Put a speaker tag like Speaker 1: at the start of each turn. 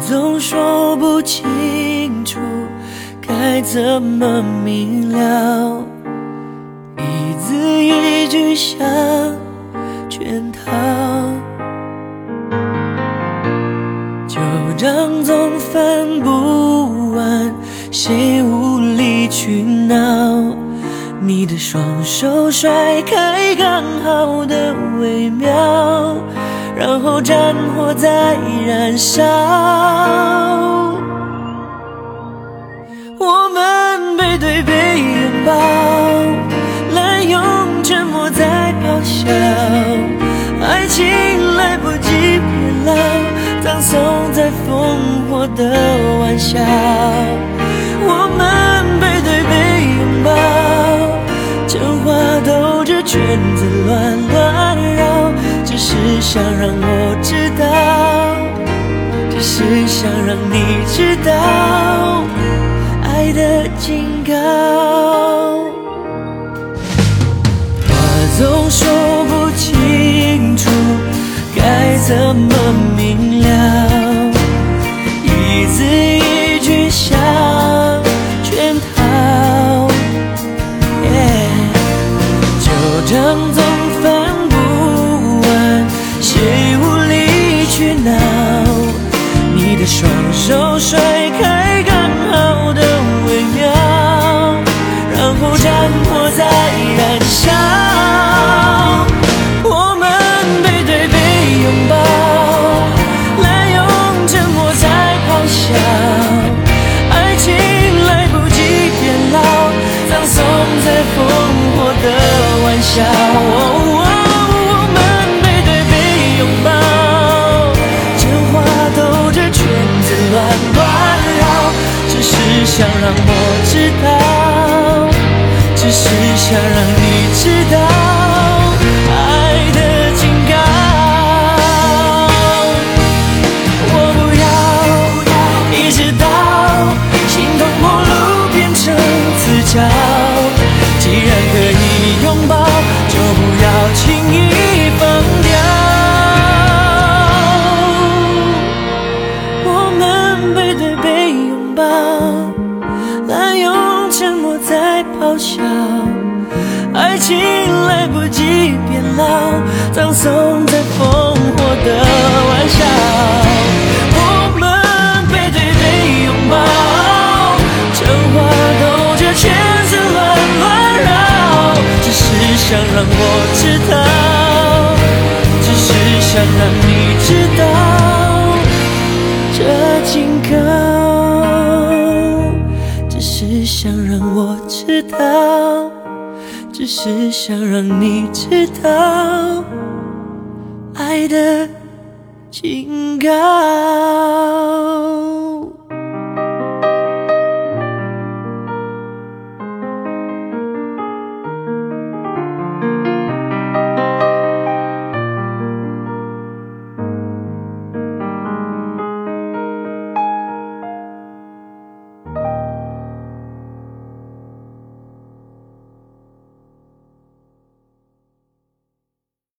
Speaker 1: 总说不清楚该怎么明了，一字一句像圈套，旧账总翻不完，谁无理取闹？你的双手甩开刚好的微妙，然后战火在燃烧。我们背对背拥抱，滥用沉默在咆哮，爱情来不及变老，葬送在烽火的玩笑。我们背对背拥抱，圈子乱乱绕，只是想让我知道，只是想让你知道爱的警告。去闹？你的双手甩开刚好的微妙，然后战火在燃烧。我们背对背拥抱，滥用沉默在咆哮，爱情来不及变老，葬送在烽火的玩笑。想让你知道爱的警告。我不要一直到形同陌路变成死角，既然可以拥抱，就不要轻易放掉。我们背对背拥抱，滥用沉默在咆哮。爱情来不及变老，葬送在烽火的玩笑。我们背对背拥抱，真话兜着圈子乱乱绕，只是想让我知道，只是想让你知道。这警告，只是想让我知道，只是想让你知道爱的警告。